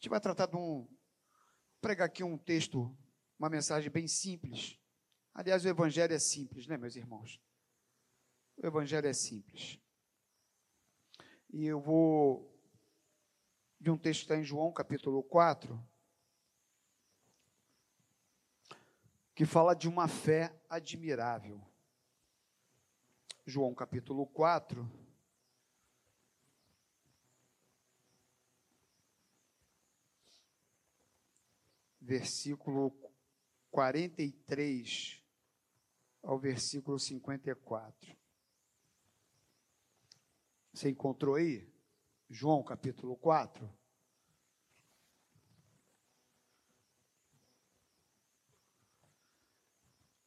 gente vai tratar de um. pregar aqui um texto, uma mensagem bem simples. Aliás, o Evangelho é simples, né, meus irmãos? O Evangelho é simples. E eu vou de um texto que está em João, capítulo 4, que fala de uma fé admirável. João, capítulo 4. Versículo 43 ao versículo 54. Você encontrou aí? João capítulo 4.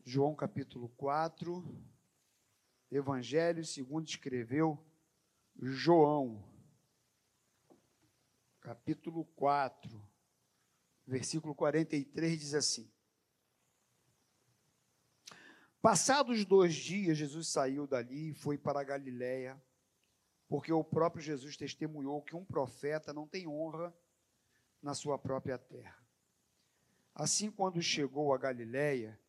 João capítulo 4, Evangelho segundo escreveu João, capítulo 4, versículo 43 diz assim: Passados dois dias, Jesus saiu dali e foi para a Galiléia porque o próprio Jesus testemunhou que um profeta não tem honra na sua própria terra. Assim, quando chegou a Galiléia,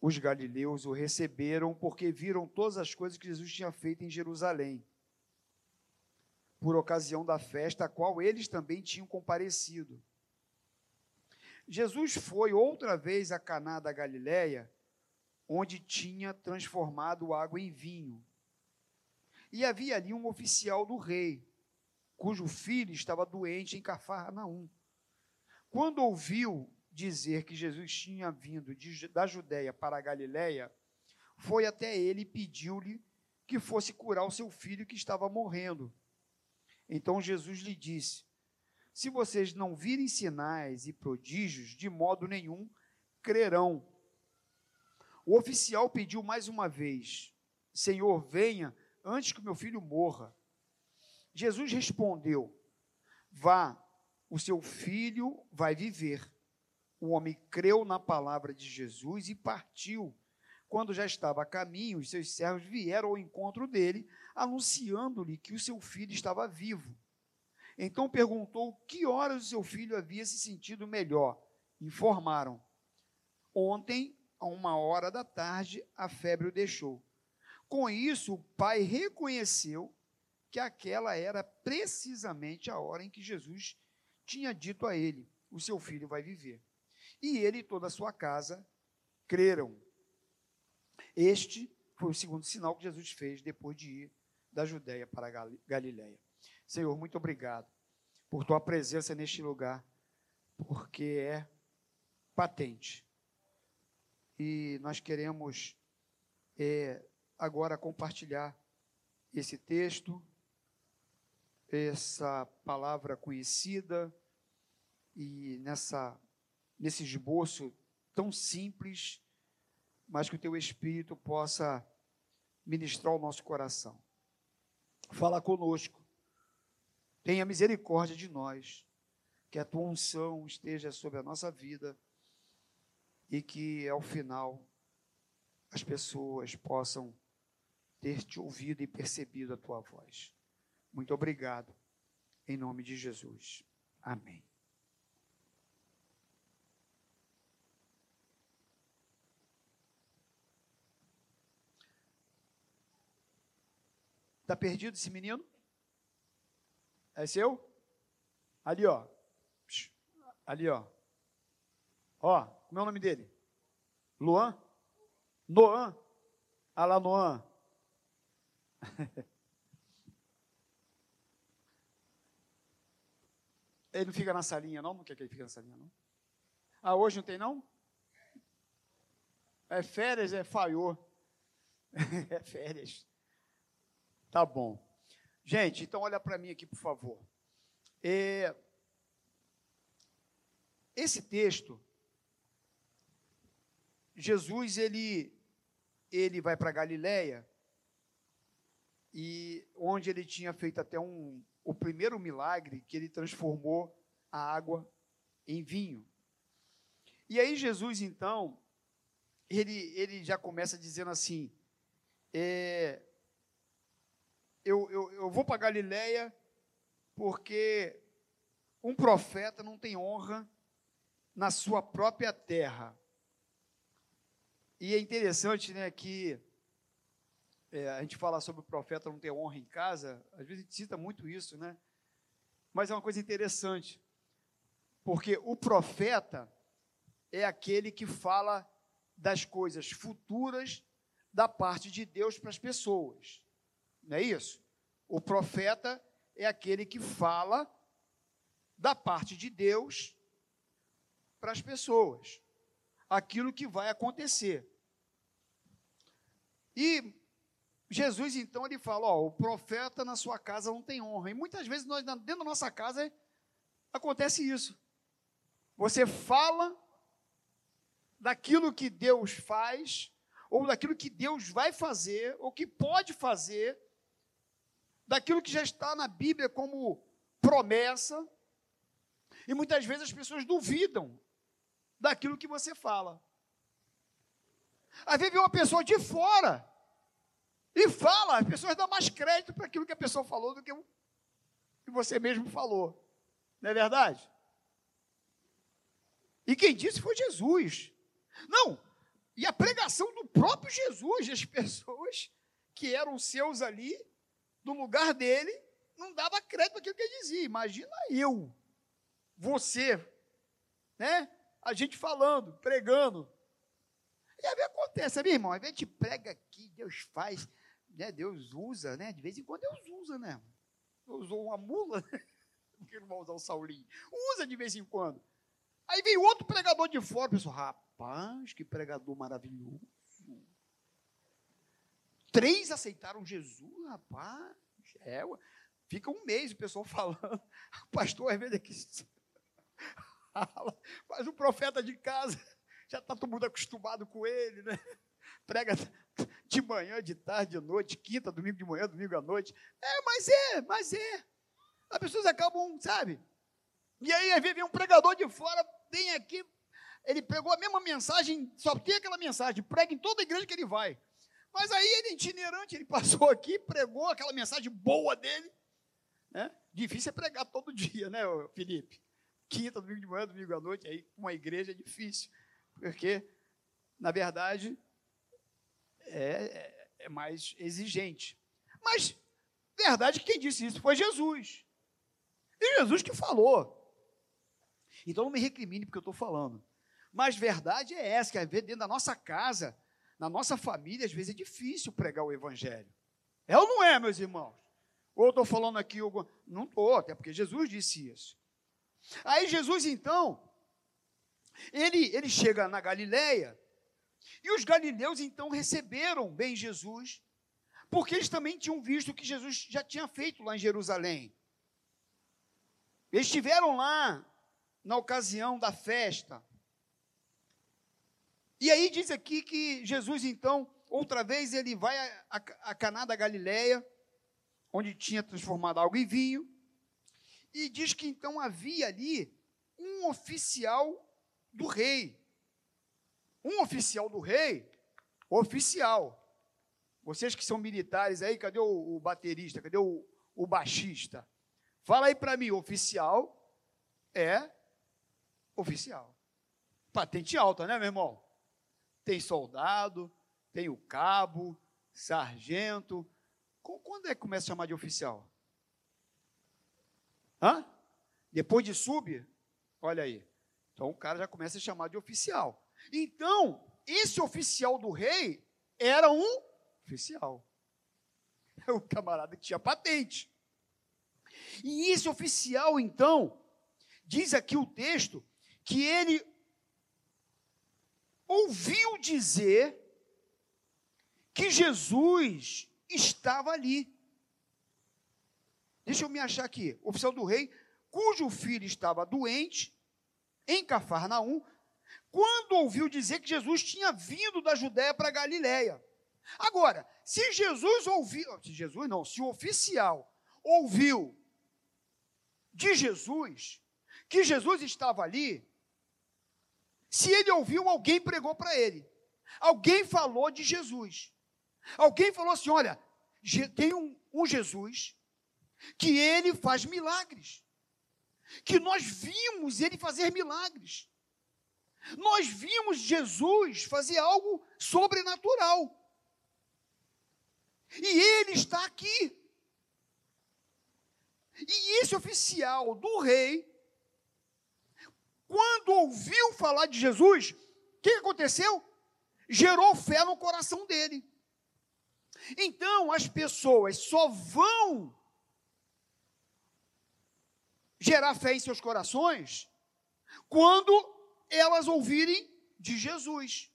os galileus o receberam porque viram todas as coisas que Jesus tinha feito em Jerusalém, por ocasião da festa a qual eles também tinham comparecido. Jesus foi outra vez a Caná da Galiléia, onde tinha transformado água em vinho. E havia ali um oficial do rei, cujo filho estava doente em Cafarnaum. Quando ouviu dizer que Jesus tinha vindo de, da Judéia para a Galiléia, foi até ele e pediu-lhe que fosse curar o seu filho que estava morrendo. Então Jesus lhe disse: Se vocês não virem sinais e prodígios, de modo nenhum crerão. O oficial pediu mais uma vez: Senhor, venha antes que meu filho morra. Jesus respondeu: Vá, o seu filho vai viver. O homem creu na palavra de Jesus e partiu. Quando já estava a caminho, os seus servos vieram ao encontro dele, anunciando-lhe que o seu filho estava vivo. Então perguntou que horas o seu filho havia se sentido melhor. Informaram: Ontem, a uma hora da tarde, a febre o deixou. Com isso, o pai reconheceu que aquela era precisamente a hora em que Jesus tinha dito a ele: O seu filho vai viver. E ele e toda a sua casa creram. Este foi o segundo sinal que Jesus fez depois de ir da Judéia para a Galiléia. Senhor, muito obrigado por tua presença neste lugar, porque é patente. E nós queremos é, agora compartilhar esse texto, essa palavra conhecida e nessa nesse esboço tão simples, mas que o teu espírito possa ministrar o nosso coração. Fala conosco. Tenha misericórdia de nós. Que a tua unção esteja sobre a nossa vida e que ao final as pessoas possam ter te ouvido e percebido a tua voz. Muito obrigado. Em nome de Jesus. Amém. Está perdido esse menino? É seu? Ali, ó. Ali, ó. Ó, como é o nome dele? Luan? Noan? Ah lá, Noan. Ele não fica na salinha, não? Não quer que ele fique na salinha, não? Ah, hoje não tem, não? É férias, é falhou. é férias. Tá bom. Gente, então olha para mim aqui, por favor. É, esse texto, Jesus, ele, ele vai para Galiléia e onde ele tinha feito até um, o primeiro milagre que ele transformou a água em vinho. E aí Jesus, então, ele, ele já começa dizendo assim, é, eu, eu, eu vou para Galiléia porque um profeta não tem honra na sua própria terra. E é interessante, né, que é, a gente fala sobre o profeta não ter honra em casa, às vezes a gente cita muito isso, né? Mas é uma coisa interessante, porque o profeta é aquele que fala das coisas futuras da parte de Deus para as pessoas, não é isso? O profeta é aquele que fala da parte de Deus para as pessoas, aquilo que vai acontecer. E Jesus, então, ele fala: ó, o profeta na sua casa não tem honra. E muitas vezes, nós, dentro da nossa casa, acontece isso. Você fala daquilo que Deus faz, ou daquilo que Deus vai fazer, ou que pode fazer, daquilo que já está na Bíblia como promessa, e muitas vezes as pessoas duvidam daquilo que você fala. Às vezes vem uma pessoa de fora e fala, as pessoas dão mais crédito para aquilo que a pessoa falou do que o que você mesmo falou. Não é verdade? E quem disse foi Jesus. Não, e a pregação do próprio Jesus, as pessoas que eram seus ali, do lugar dele, não dava crédito para aquilo que ele dizia. Imagina eu, você, né? A gente falando, pregando. E aí acontece, sabe, irmão? A gente prega aqui, Deus faz, né, Deus usa, né? De vez em quando Deus usa, né? Usou uma mula, né? porque não vai usar o Saulinho. Usa de vez em quando. Aí vem outro pregador de fora, pessoal, rapaz, que pregador maravilhoso. Três aceitaram Jesus, rapaz. É, fica um mês o pessoal falando. O pastor às vezes aqui fala, mas o profeta de casa já está todo mundo acostumado com ele, né? Prega de manhã, de tarde, de noite, quinta, domingo de manhã, domingo à noite. É, mas é, mas é. As pessoas acabam, sabe? E aí, às vezes, vem um pregador de fora, tem aqui, ele pegou a mesma mensagem, só tem aquela mensagem, prega em toda a igreja que ele vai. Mas aí ele é itinerante, ele passou aqui, pregou aquela mensagem boa dele. Né? Difícil é pregar todo dia, né, Felipe? Quinta, domingo de manhã, domingo à noite, aí uma igreja é difícil. Porque, na verdade, é, é, é mais exigente. Mas, verdade, quem disse isso foi Jesus. E Jesus que falou. Então não me recrimine porque eu estou falando. Mas verdade é essa, que às vezes dentro da nossa casa, na nossa família, às vezes é difícil pregar o evangelho. É ou não é, meus irmãos? Ou estou falando aqui, não estou, até porque Jesus disse isso. Aí Jesus, então, ele, ele chega na Galileia, e os galileus então receberam bem Jesus, porque eles também tinham visto o que Jesus já tinha feito lá em Jerusalém. Eles estiveram lá na ocasião da festa. E aí diz aqui que Jesus então, outra vez, ele vai a, a, a Caná da Galileia, onde tinha transformado algo em vinho, e diz que então havia ali um oficial do rei. Um oficial do rei, oficial. Vocês que são militares aí, cadê o, o baterista? Cadê o, o baixista? Fala aí para mim, oficial é oficial. Patente alta, né, meu irmão? Tem soldado, tem o cabo, sargento. Quando é que começa a chamar de oficial? Hã? Depois de sub? Olha aí. Então o cara já começa a chamar de oficial. Então, esse oficial do rei era um oficial. É o camarada que tinha patente. E esse oficial, então, diz aqui o texto, que ele ouviu dizer que Jesus estava ali. Deixa eu me achar aqui. O oficial do rei, cujo filho estava doente, em Cafarnaum, quando ouviu dizer que Jesus tinha vindo da Judéia para Galiléia. Agora, se Jesus ouviu, se Jesus não, se o oficial ouviu de Jesus, que Jesus estava ali, se ele ouviu, alguém pregou para ele. Alguém falou de Jesus. Alguém falou assim: olha, tem um, um Jesus que ele faz milagres, que nós vimos ele fazer milagres. Nós vimos Jesus fazer algo sobrenatural. E ele está aqui. E esse oficial do rei, quando ouviu falar de Jesus, o que aconteceu? Gerou fé no coração dele. Então, as pessoas só vão gerar fé em seus corações quando elas ouvirem de Jesus.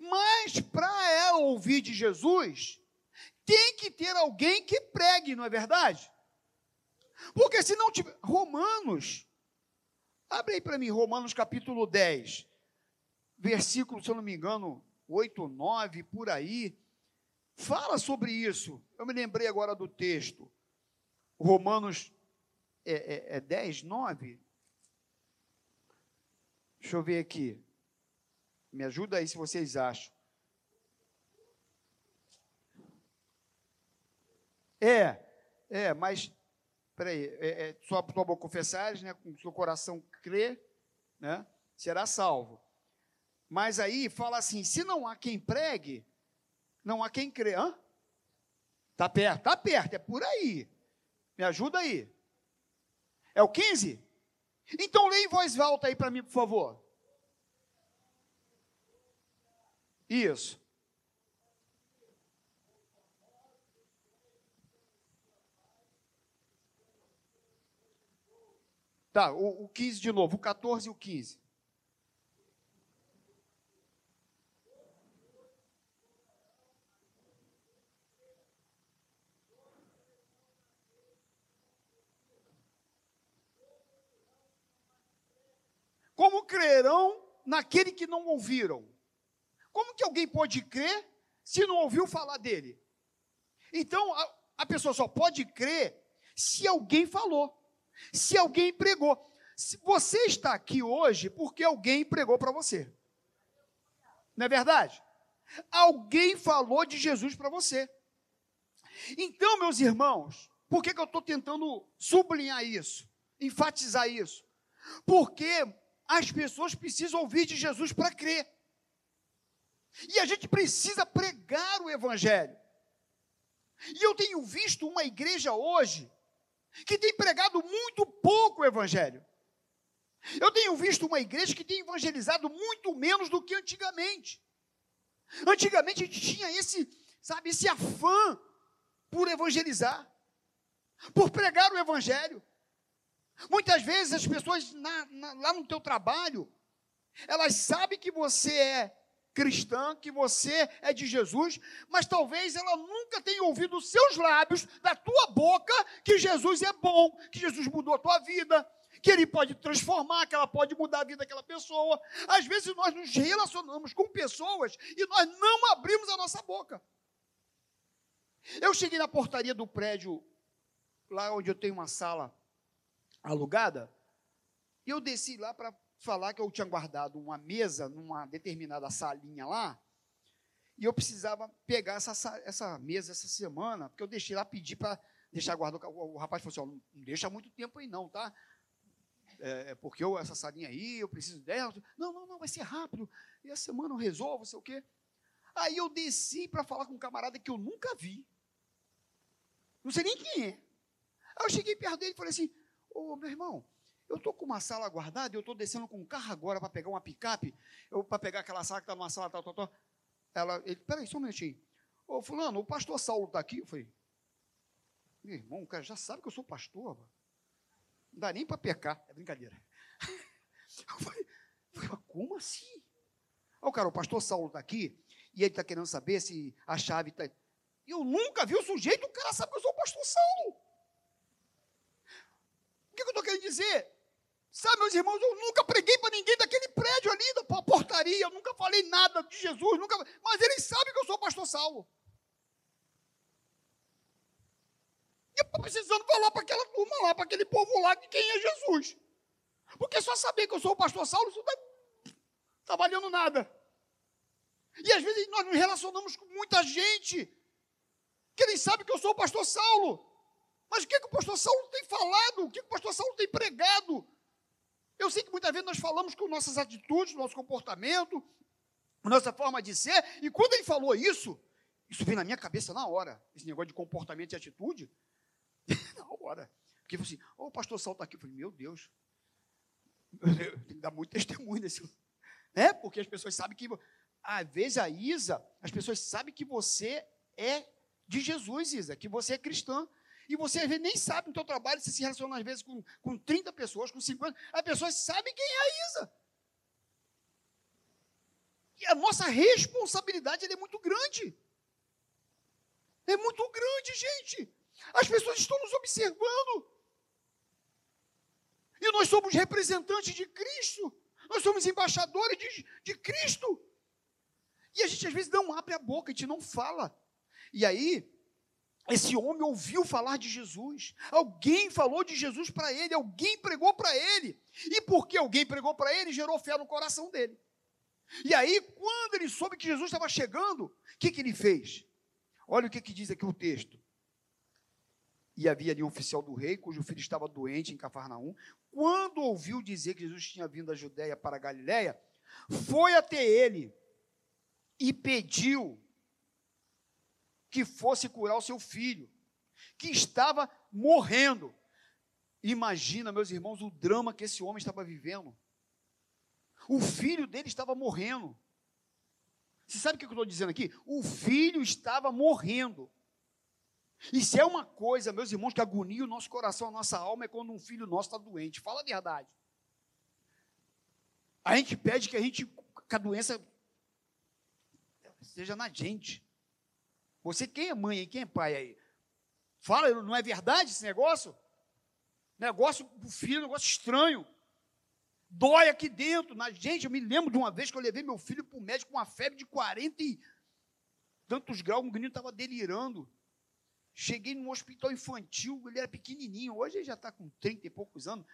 Mas para ela ouvir de Jesus, tem que ter alguém que pregue, não é verdade? Porque se não tiver. Romanos, abre aí para mim, Romanos capítulo 10, versículo, se eu não me engano, 8, 9, por aí. Fala sobre isso. Eu me lembrei agora do texto. Romanos é, é, é 10, 9. Deixa eu ver aqui. Me ajuda aí se vocês acham. É, é, mas, peraí, é, é, só tua boca confessares, né, com o seu coração crer, né, será salvo. Mas aí fala assim, se não há quem pregue, não há quem crê. Hã? Tá perto, tá perto, é por aí. Me ajuda aí. É o 15? Então leia em voz alta aí para mim, por favor. Isso. Tá, o, o 15 de novo, o 14 e o 15. Como crerão naquele que não ouviram? Como que alguém pode crer se não ouviu falar dele? Então, a, a pessoa só pode crer se alguém falou se alguém pregou. Se você está aqui hoje porque alguém pregou para você. Não é verdade? Alguém falou de Jesus para você. Então, meus irmãos, por que, que eu estou tentando sublinhar isso, enfatizar isso? Porque as pessoas precisam ouvir de Jesus para crer. E a gente precisa pregar o Evangelho. E eu tenho visto uma igreja hoje que tem pregado muito pouco o Evangelho. Eu tenho visto uma igreja que tem evangelizado muito menos do que antigamente. Antigamente a gente tinha esse, sabe, esse afã por evangelizar, por pregar o Evangelho. Muitas vezes as pessoas na, na, lá no teu trabalho, elas sabem que você é cristã, que você é de Jesus, mas talvez ela nunca tenha ouvido dos seus lábios, da tua boca, que Jesus é bom, que Jesus mudou a tua vida, que ele pode transformar, que ela pode mudar a vida daquela pessoa. Às vezes nós nos relacionamos com pessoas e nós não abrimos a nossa boca. Eu cheguei na portaria do prédio, lá onde eu tenho uma sala alugada, e eu desci lá para falar que eu tinha guardado uma mesa numa determinada salinha lá, e eu precisava pegar essa, essa mesa essa semana, porque eu deixei lá pedir para deixar guardado. O, rapaz falou assim: não deixa muito tempo aí, não, tá? É, é, porque eu, essa salinha aí, eu preciso dela. Não, não, não, vai ser rápido. E a semana eu resolvo, sei o quê. Aí eu desci para falar com um camarada que eu nunca vi. Não sei nem quem é. Aí eu cheguei perto dele e falei assim: Ô meu irmão, eu estou com uma sala guardada eu estou descendo com um carro agora para pegar uma picape, para pegar aquela sala que está numa sala, tal, tal, tal. Ela, ele, peraí, só um minutinho. Ô, fulano, o pastor Saulo está aqui? Eu falei, meu irmão, o cara já sabe que eu sou pastor. Não dá nem para pecar. É brincadeira. Eu falei, como assim? Ó, cara, o pastor Saulo está aqui e ele está querendo saber se a chave está. Eu nunca vi o sujeito, o cara sabe que eu sou o pastor Saulo. O que eu estou querendo dizer? Sabe, meus irmãos, eu nunca preguei para ninguém daquele prédio ali, da portaria, eu nunca falei nada de Jesus, nunca, mas eles sabem que eu sou pastor Saulo. E eu estou precisando falar para aquela turma lá, para aquele povo lá, de quem é Jesus. Porque só saber que eu sou o pastor Saulo, isso não está valendo nada. E às vezes nós nos relacionamos com muita gente que nem sabe que eu sou o pastor Saulo. Mas o que, que o pastor Saulo tem falado? O que, que o pastor Saulo tem pregado? Eu sei que muitas vezes nós falamos com nossas atitudes, nosso comportamento, nossa forma de ser, e quando ele falou isso, isso veio na minha cabeça na hora, esse negócio de comportamento e atitude, na hora. Porque assim, oh, pastor Saulo está aqui. Eu falei, meu Deus, eu tenho que dar muito testemunho desse. Né? Porque as pessoas sabem que. Às vezes a Isa, as pessoas sabem que você é de Jesus, Isa, que você é cristã. E você às vezes nem sabe no seu trabalho, você se relaciona às vezes com, com 30 pessoas, com 50, as pessoas sabem quem é a Isa. E a nossa responsabilidade é muito grande. É muito grande, gente. As pessoas estão nos observando. E nós somos representantes de Cristo. Nós somos embaixadores de, de Cristo. E a gente às vezes não abre a boca, a gente não fala. E aí, esse homem ouviu falar de Jesus. Alguém falou de Jesus para ele, alguém pregou para ele. E porque alguém pregou para ele, gerou fé no coração dele. E aí, quando ele soube que Jesus estava chegando, o que, que ele fez? Olha o que, que diz aqui o texto. E havia ali um oficial do rei, cujo filho estava doente em Cafarnaum. Quando ouviu dizer que Jesus tinha vindo da Judéia para a Galiléia, foi até ele e pediu que fosse curar o seu filho, que estava morrendo. Imagina, meus irmãos, o drama que esse homem estava vivendo. O filho dele estava morrendo. Você sabe o que eu estou dizendo aqui? O filho estava morrendo. E se é uma coisa, meus irmãos, que agonia o nosso coração, a nossa alma, é quando um filho nosso está doente. Fala a verdade. A gente pede que a gente, que a doença seja na gente. Você, quem é mãe e quem é pai aí? Fala, não é verdade esse negócio? Negócio do filho, negócio estranho dói aqui dentro. Na gente, eu me lembro de uma vez que eu levei meu filho para o médico com uma febre de 40 e tantos graus, um menino estava delirando. Cheguei num hospital infantil, ele era pequenininho, hoje ele já está com 30 e poucos anos.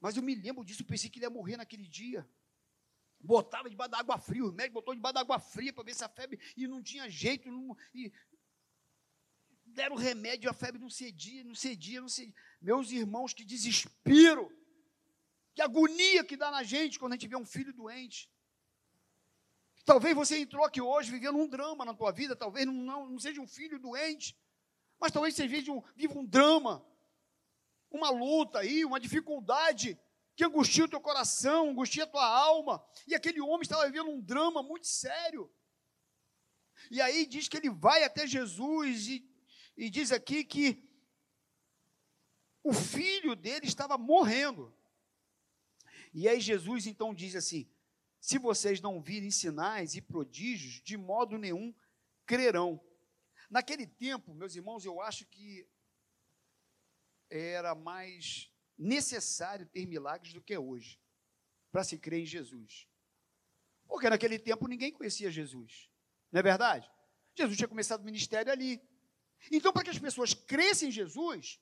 Mas eu me lembro disso, pensei que ele ia morrer naquele dia. Botava debaixo da água fria, o médico botou debaixo da água fria para ver se a febre, e não tinha jeito, não, e deram remédio, a febre não cedia, não cedia, não cedia. Meus irmãos, que desespero! Que agonia que dá na gente quando a gente vê um filho doente. Talvez você entrou aqui hoje vivendo um drama na tua vida, talvez não, não, não seja um filho doente, mas talvez você viva um, viva um drama, uma luta aí, uma dificuldade que angustia o teu coração, angustia a tua alma. E aquele homem estava vivendo um drama muito sério. E aí diz que ele vai até Jesus e, e diz aqui que o filho dele estava morrendo. E aí Jesus então diz assim: se vocês não virem sinais e prodígios, de modo nenhum crerão. Naquele tempo, meus irmãos, eu acho que era mais necessário ter milagres do que é hoje, para se crer em Jesus. Porque naquele tempo ninguém conhecia Jesus, não é verdade? Jesus tinha começado o ministério ali. Então, para que as pessoas crescem em Jesus,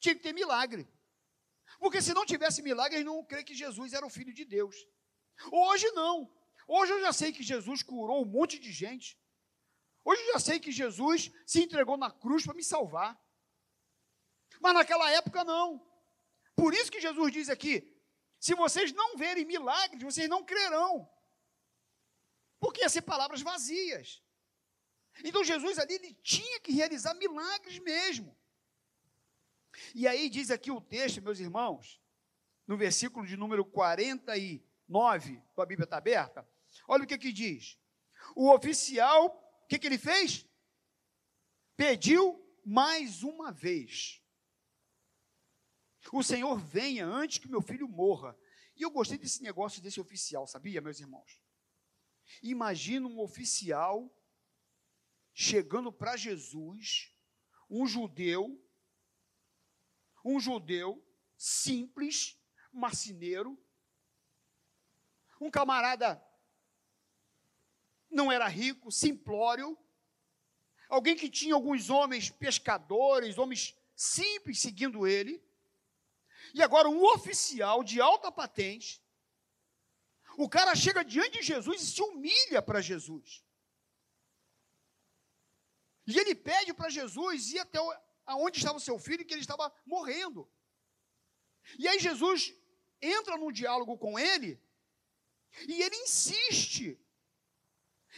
tinha que ter milagre. Porque se não tivesse milagre, eles não crê que Jesus era o Filho de Deus. Hoje não. Hoje eu já sei que Jesus curou um monte de gente. Hoje eu já sei que Jesus se entregou na cruz para me salvar. Mas naquela época não. Por isso que Jesus diz aqui: se vocês não verem milagres, vocês não crerão. Porque ia ser palavras vazias. Então Jesus ali ele tinha que realizar milagres mesmo. E aí diz aqui o texto, meus irmãos, no versículo de número 49, a Bíblia está aberta, olha o que que diz. O oficial, o que, que ele fez? Pediu mais uma vez. O Senhor venha antes que meu filho morra. E eu gostei desse negócio desse oficial, sabia, meus irmãos? Imagina um oficial chegando para Jesus, um judeu, um judeu simples, marceneiro, um camarada não era rico, simplório, alguém que tinha alguns homens pescadores, homens simples seguindo ele, e agora um oficial de alta patente, o cara chega diante de Jesus e se humilha para Jesus. E ele pede para Jesus ir até o, aonde estava o seu filho que ele estava morrendo. E aí Jesus entra num diálogo com ele e ele insiste.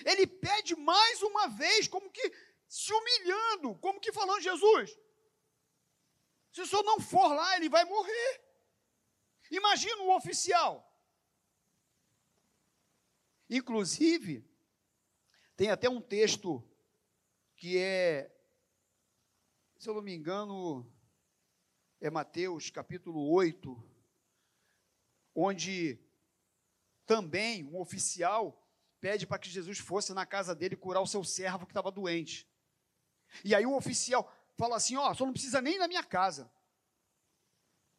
Ele pede mais uma vez, como que se humilhando, como que falando: Jesus, se o senhor não for lá, ele vai morrer. Imagina um oficial. Inclusive, tem até um texto que é, se eu não me engano, é Mateus capítulo 8, onde também um oficial pede para que Jesus fosse na casa dele curar o seu servo que estava doente. E aí o oficial fala assim: Ó, oh, só não precisa nem na minha casa,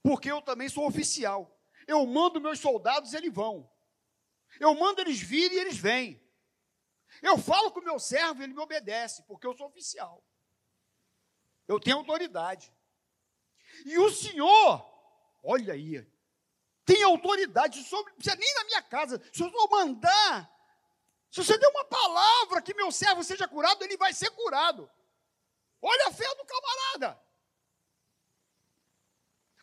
porque eu também sou oficial. Eu mando meus soldados, eles vão. Eu mando eles virem e eles vêm. Eu falo com o meu servo, ele me obedece, porque eu sou oficial. Eu tenho autoridade. E o senhor, olha aí, tem autoridade sobre, não precisa nem na minha casa. Se eu mandar, se você der uma palavra que meu servo seja curado, ele vai ser curado. Olha a fé do camarada.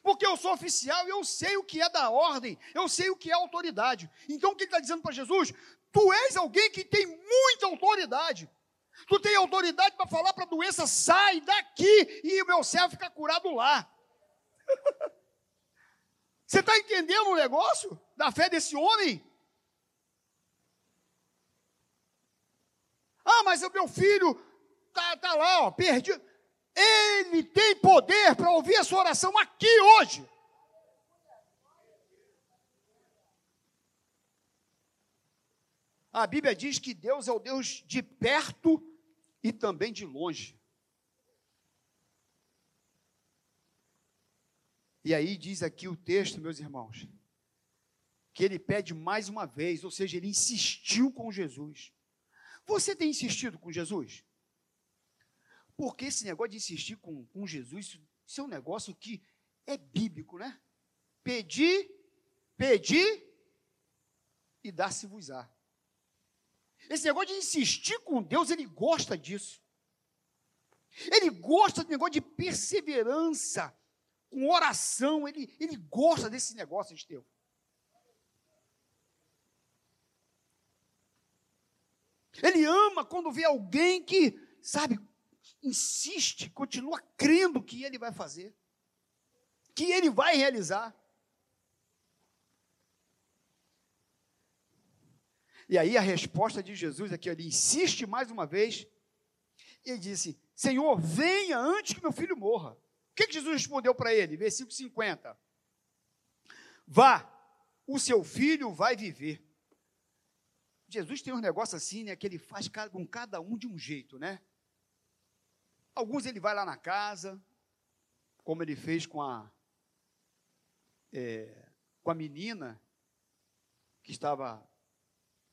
Porque eu sou oficial e eu sei o que é da ordem, eu sei o que é autoridade. Então o que ele está dizendo para Jesus? Tu és alguém que tem muita autoridade. Tu tem autoridade para falar para a doença, sai daqui, e o meu servo fica curado lá. Você está entendendo o negócio da fé desse homem? Ah, mas o meu filho está tá lá, ó, perdido. Ele tem poder para ouvir a sua oração aqui hoje. A Bíblia diz que Deus é o Deus de perto e também de longe. E aí diz aqui o texto, meus irmãos, que ele pede mais uma vez, ou seja, ele insistiu com Jesus. Você tem insistido com Jesus? Porque esse negócio de insistir com, com Jesus, isso é um negócio que é bíblico, né? Pedir, pedir e dar-se-vos-á. Esse negócio de insistir com Deus, ele gosta disso. Ele gosta do negócio de perseverança, com oração, ele, ele gosta desse negócio, Estevão. Ele ama quando vê alguém que, sabe, insiste, continua crendo que ele vai fazer, que ele vai realizar. E aí a resposta de Jesus aqui, ele insiste mais uma vez, e disse: Senhor, venha antes que meu filho morra. O que, que Jesus respondeu para ele? Versículo 50. Vá, o seu filho vai viver. Jesus tem um negócio assim, né, que ele faz com cada um de um jeito, né? Alguns ele vai lá na casa, como ele fez com a, é, com a menina que estava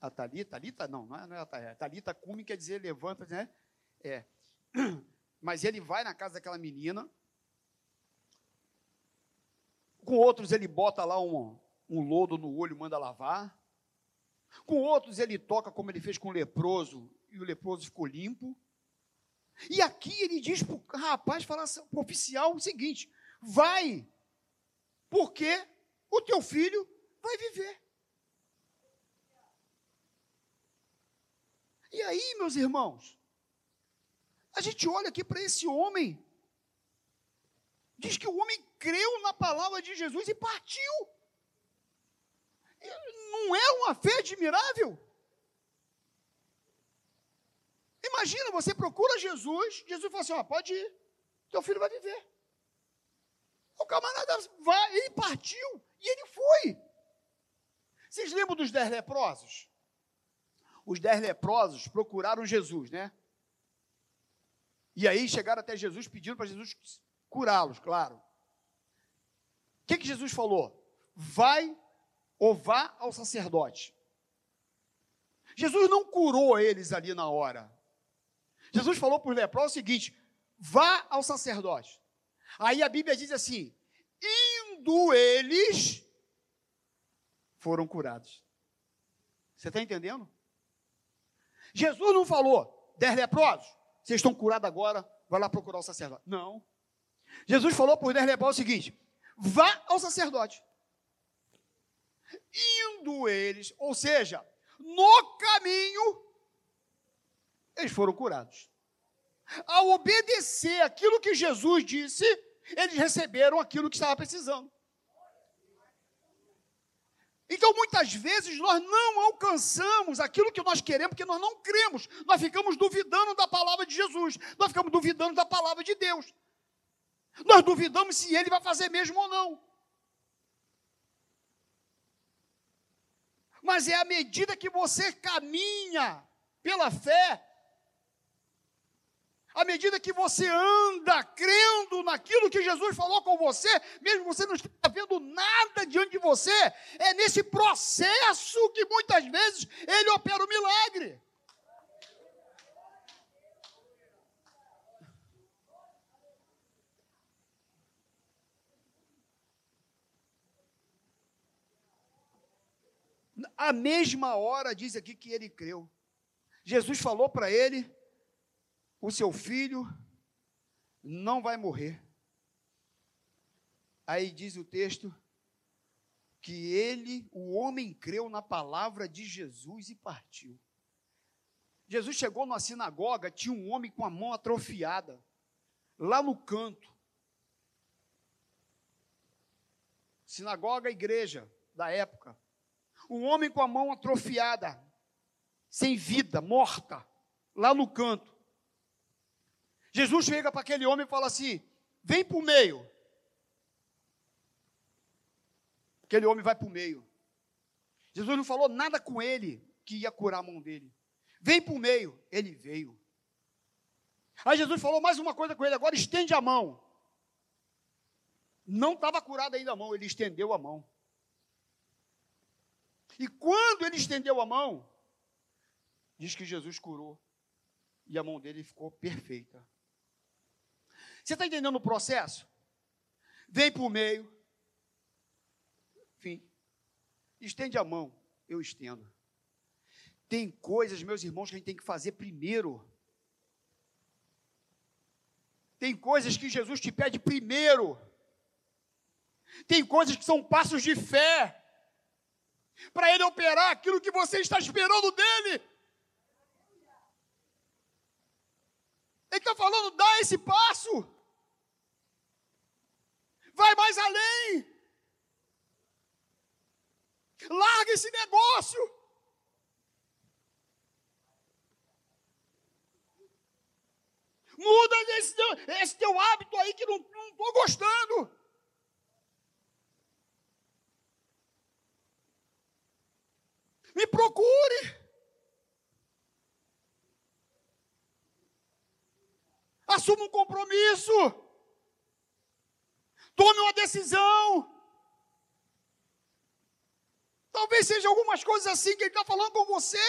a Talita, Talita não, não é, não é a Talita, Talita cume quer dizer levanta, né? É. Mas ele vai na casa daquela menina. Com outros ele bota lá um, um lodo no olho, manda lavar. Com outros ele toca como ele fez com o leproso e o leproso ficou limpo. E aqui ele diz para o rapaz, para o oficial o seguinte: vai, porque o teu filho vai viver. E aí, meus irmãos, a gente olha aqui para esse homem, diz que o homem creu na palavra de Jesus e partiu. Não é uma fé admirável? Imagina, você procura Jesus, Jesus fala assim: ó, pode ir, teu filho vai viver. O camarada vai, ele partiu e ele foi. Vocês lembram dos dez leprosos? Os dez leprosos procuraram Jesus, né? E aí chegaram até Jesus pedindo para Jesus curá-los, claro. O que, que Jesus falou? Vai ou vá ao sacerdote. Jesus não curou eles ali na hora. Jesus falou para os leprosos o seguinte: vá ao sacerdote. Aí a Bíblia diz assim: indo eles, foram curados. Você está entendendo? Jesus não falou, dez leprosos, vocês estão curados agora, vai lá procurar o sacerdote. Não. Jesus falou por dez leprosos o seguinte: vá ao sacerdote. Indo eles, ou seja, no caminho, eles foram curados. Ao obedecer aquilo que Jesus disse, eles receberam aquilo que estava precisando. Então, muitas vezes, nós não alcançamos aquilo que nós queremos, porque nós não cremos. Nós ficamos duvidando da palavra de Jesus. Nós ficamos duvidando da palavra de Deus. Nós duvidamos se ele vai fazer mesmo ou não. Mas é à medida que você caminha pela fé, à medida que você anda crendo naquilo que Jesus falou com você, mesmo você não está vendo nada diante de você, é nesse processo que muitas vezes ele opera o milagre. A mesma hora diz aqui que ele creu. Jesus falou para ele: o seu filho não vai morrer. Aí diz o texto que ele, o homem, creu na palavra de Jesus e partiu. Jesus chegou numa sinagoga, tinha um homem com a mão atrofiada, lá no canto. Sinagoga, igreja da época. Um homem com a mão atrofiada, sem vida, morta, lá no canto. Jesus chega para aquele homem e fala assim: vem para o meio. Aquele homem vai para o meio. Jesus não falou nada com ele que ia curar a mão dele. Vem para o meio. Ele veio. Aí Jesus falou mais uma coisa com ele: agora estende a mão. Não estava curada ainda a mão, ele estendeu a mão. E quando ele estendeu a mão, diz que Jesus curou. E a mão dele ficou perfeita. Você está entendendo o processo? Vem para o meio. Enfim. Estende a mão. Eu estendo. Tem coisas, meus irmãos, que a gente tem que fazer primeiro. Tem coisas que Jesus te pede primeiro. Tem coisas que são passos de fé. Para Ele operar aquilo que você está esperando dEle. Ele está falando, dá esse passo. Vai mais além. Larga esse negócio. Muda esse teu, esse teu hábito aí que não estou gostando. Me procure. Assuma um compromisso. Tome uma decisão. Talvez seja algumas coisas assim que ele está falando com você,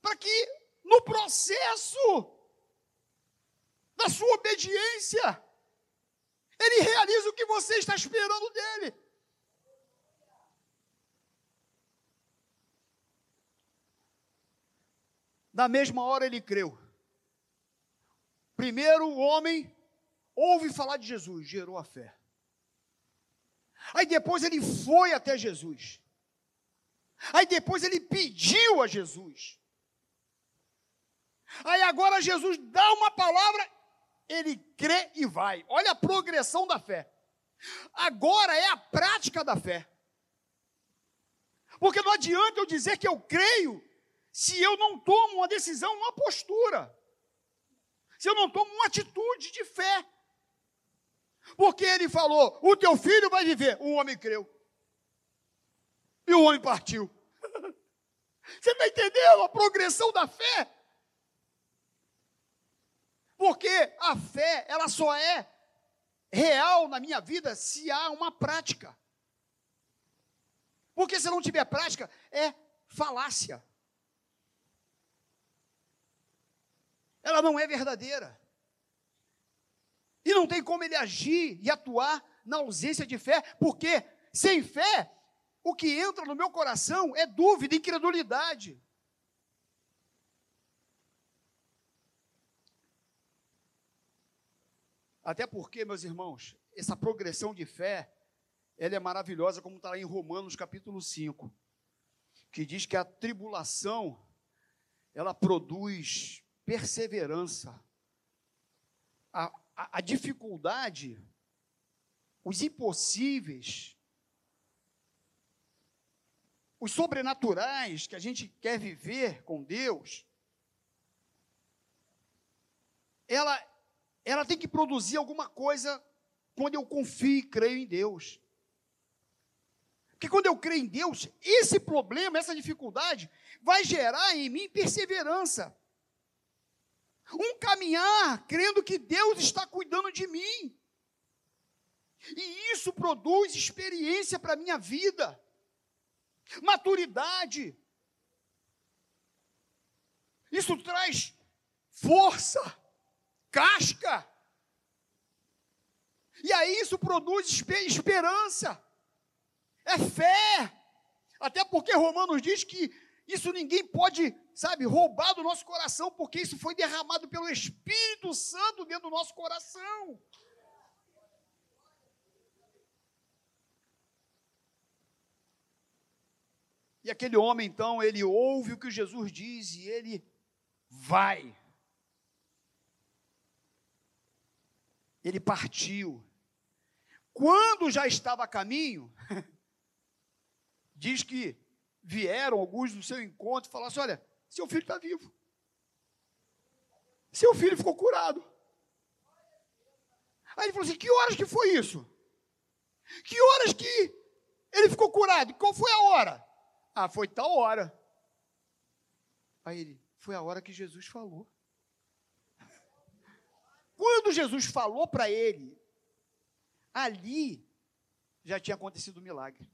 para que no processo da sua obediência, ele realize o que você está esperando dele. Na mesma hora ele creu. Primeiro o homem ouve falar de Jesus, gerou a fé. Aí depois ele foi até Jesus. Aí depois ele pediu a Jesus. Aí agora Jesus dá uma palavra, ele crê e vai. Olha a progressão da fé. Agora é a prática da fé. Porque não adianta eu dizer que eu creio se eu não tomo uma decisão, uma postura se eu não tomo uma atitude de fé. Porque ele falou: o teu filho vai viver. O homem creu. E o homem partiu. Você está entendendo a progressão da fé? Porque a fé, ela só é real na minha vida se há uma prática. Porque se não tiver prática, é falácia. Ela não é verdadeira. E não tem como ele agir e atuar na ausência de fé, porque sem fé, o que entra no meu coração é dúvida, incredulidade. Até porque, meus irmãos, essa progressão de fé, ela é maravilhosa, como está lá em Romanos capítulo 5, que diz que a tribulação, ela produz perseverança. A, a, a dificuldade, os impossíveis, os sobrenaturais que a gente quer viver com Deus, ela, ela tem que produzir alguma coisa quando eu confio e creio em Deus. Porque quando eu creio em Deus, esse problema, essa dificuldade, vai gerar em mim perseverança. Um caminhar crendo que Deus está cuidando de mim. E isso produz experiência para a minha vida maturidade. Isso traz força, casca. E aí isso produz esperança, é fé. Até porque Romanos diz que isso ninguém pode, sabe, roubar do nosso coração, porque isso foi derramado pelo Espírito Santo dentro do nosso coração. E aquele homem, então, ele ouve o que Jesus diz e ele vai. Ele partiu. Quando já estava a caminho, diz que vieram alguns do seu encontro e falaram assim: olha, seu filho está vivo. Seu filho ficou curado. Aí ele falou assim: que horas que foi isso? Que horas que ele ficou curado? Qual foi a hora? Ah, foi tal hora. Aí ele, foi a hora que Jesus falou. Quando Jesus falou para ele, ali já tinha acontecido o um milagre.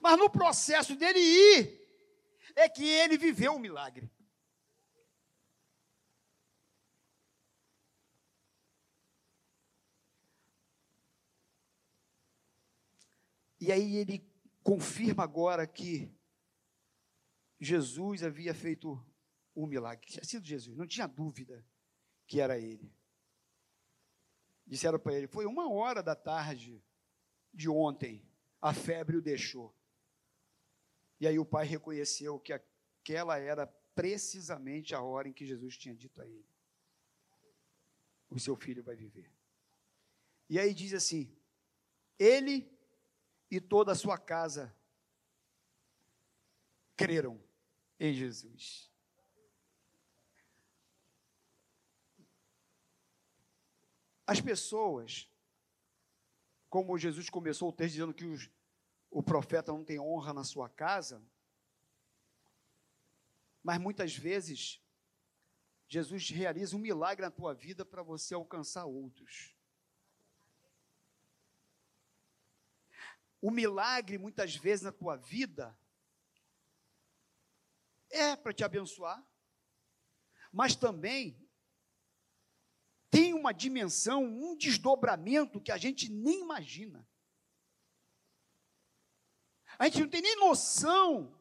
Mas no processo dele ir, é que ele viveu um milagre. E aí ele confirma agora que Jesus havia feito o um milagre. Tinha sido Jesus, não tinha dúvida que era ele. Disseram para ele: foi uma hora da tarde de ontem, a febre o deixou. E aí o pai reconheceu que aquela era precisamente a hora em que Jesus tinha dito a ele: o seu filho vai viver. E aí diz assim: ele e toda a sua casa creram em Jesus. As pessoas, como Jesus começou o texto dizendo que os, o profeta não tem honra na sua casa, mas muitas vezes Jesus realiza um milagre na tua vida para você alcançar outros. O milagre, muitas vezes, na tua vida, é para te abençoar, mas também tem uma dimensão, um desdobramento que a gente nem imagina. A gente não tem nem noção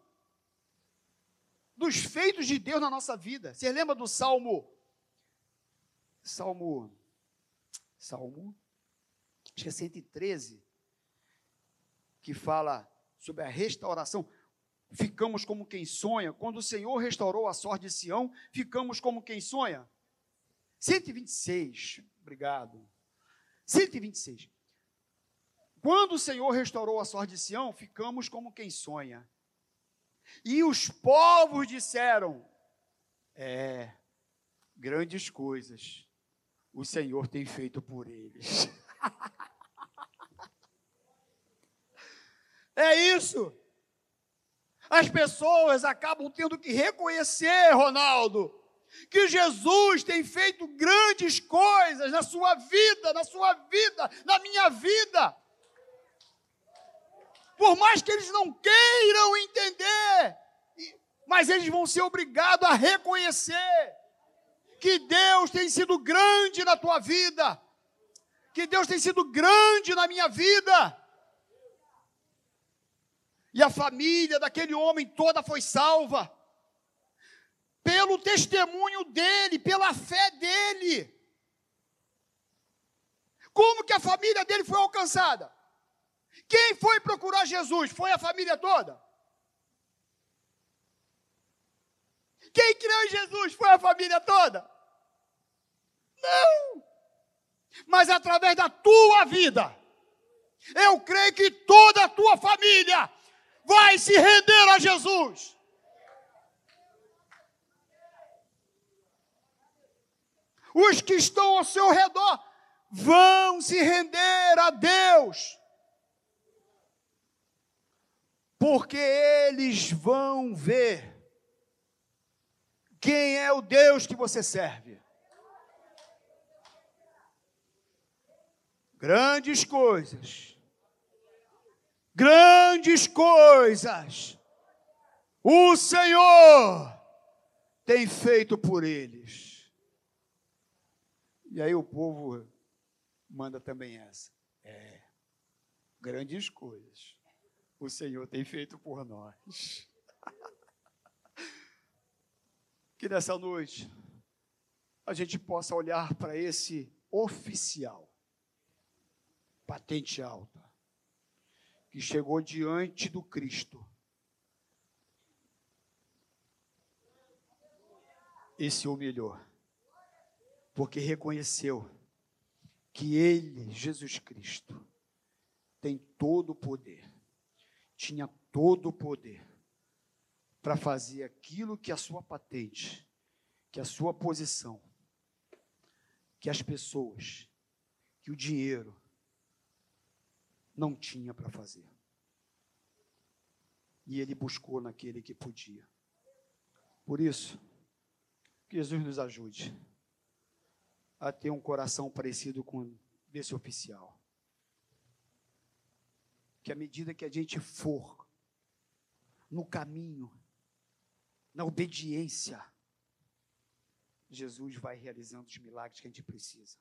dos feitos de Deus na nossa vida. Você lembra do Salmo? Salmo. Salmo. Acho que é 113 que fala sobre a restauração. Ficamos como quem sonha. Quando o Senhor restaurou a sorte de Sião, ficamos como quem sonha. 126, obrigado. 126. Quando o Senhor restaurou a sorte de Sião, ficamos como quem sonha. E os povos disseram: É, grandes coisas o Senhor tem feito por eles. É isso. As pessoas acabam tendo que reconhecer, Ronaldo, que Jesus tem feito grandes coisas na sua vida, na sua vida, na minha vida. Por mais que eles não queiram entender, mas eles vão ser obrigados a reconhecer que Deus tem sido grande na tua vida, que Deus tem sido grande na minha vida. E a família daquele homem toda foi salva. Pelo testemunho dele, pela fé dele. como que a família dele foi alcançada? Quem foi procurar Jesus? Foi a família toda? Quem criou em Jesus? Foi a família toda? Não! Mas através da tua vida, eu creio que toda a tua família vai se render a Jesus. Os que estão ao seu redor vão se render a Deus. Porque eles vão ver quem é o Deus que você serve. Grandes coisas. Grandes coisas. O Senhor tem feito por eles. E aí o povo manda também essa. É. Grandes coisas. O Senhor tem feito por nós. que nessa noite a gente possa olhar para esse oficial patente alta, que chegou diante do Cristo. E se humilhou, porque reconheceu que Ele, Jesus Cristo, tem todo o poder, tinha todo o poder para fazer aquilo que a sua patente, que a sua posição, que as pessoas, que o dinheiro, não tinha para fazer. E ele buscou naquele que podia. Por isso, que Jesus nos ajude a ter um coração parecido com desse oficial. Que à medida que a gente for no caminho, na obediência, Jesus vai realizando os milagres que a gente precisa.